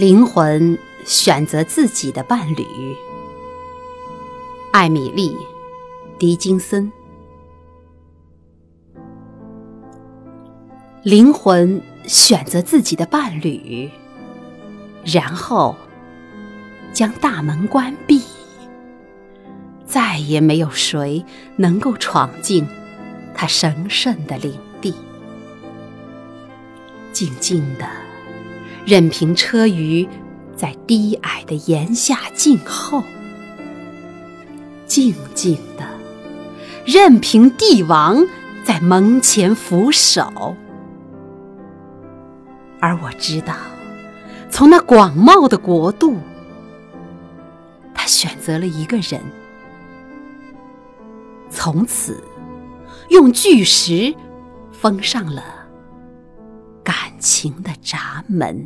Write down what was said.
灵魂选择自己的伴侣。艾米丽·狄金森。灵魂选择自己的伴侣，然后将大门关闭，再也没有谁能够闯进他神圣的领地，静静的。任凭车舆在低矮的檐下静候，静静的任凭帝王在门前俯首，而我知道，从那广袤的国度，他选择了一个人，从此用巨石封上了感。情的闸门。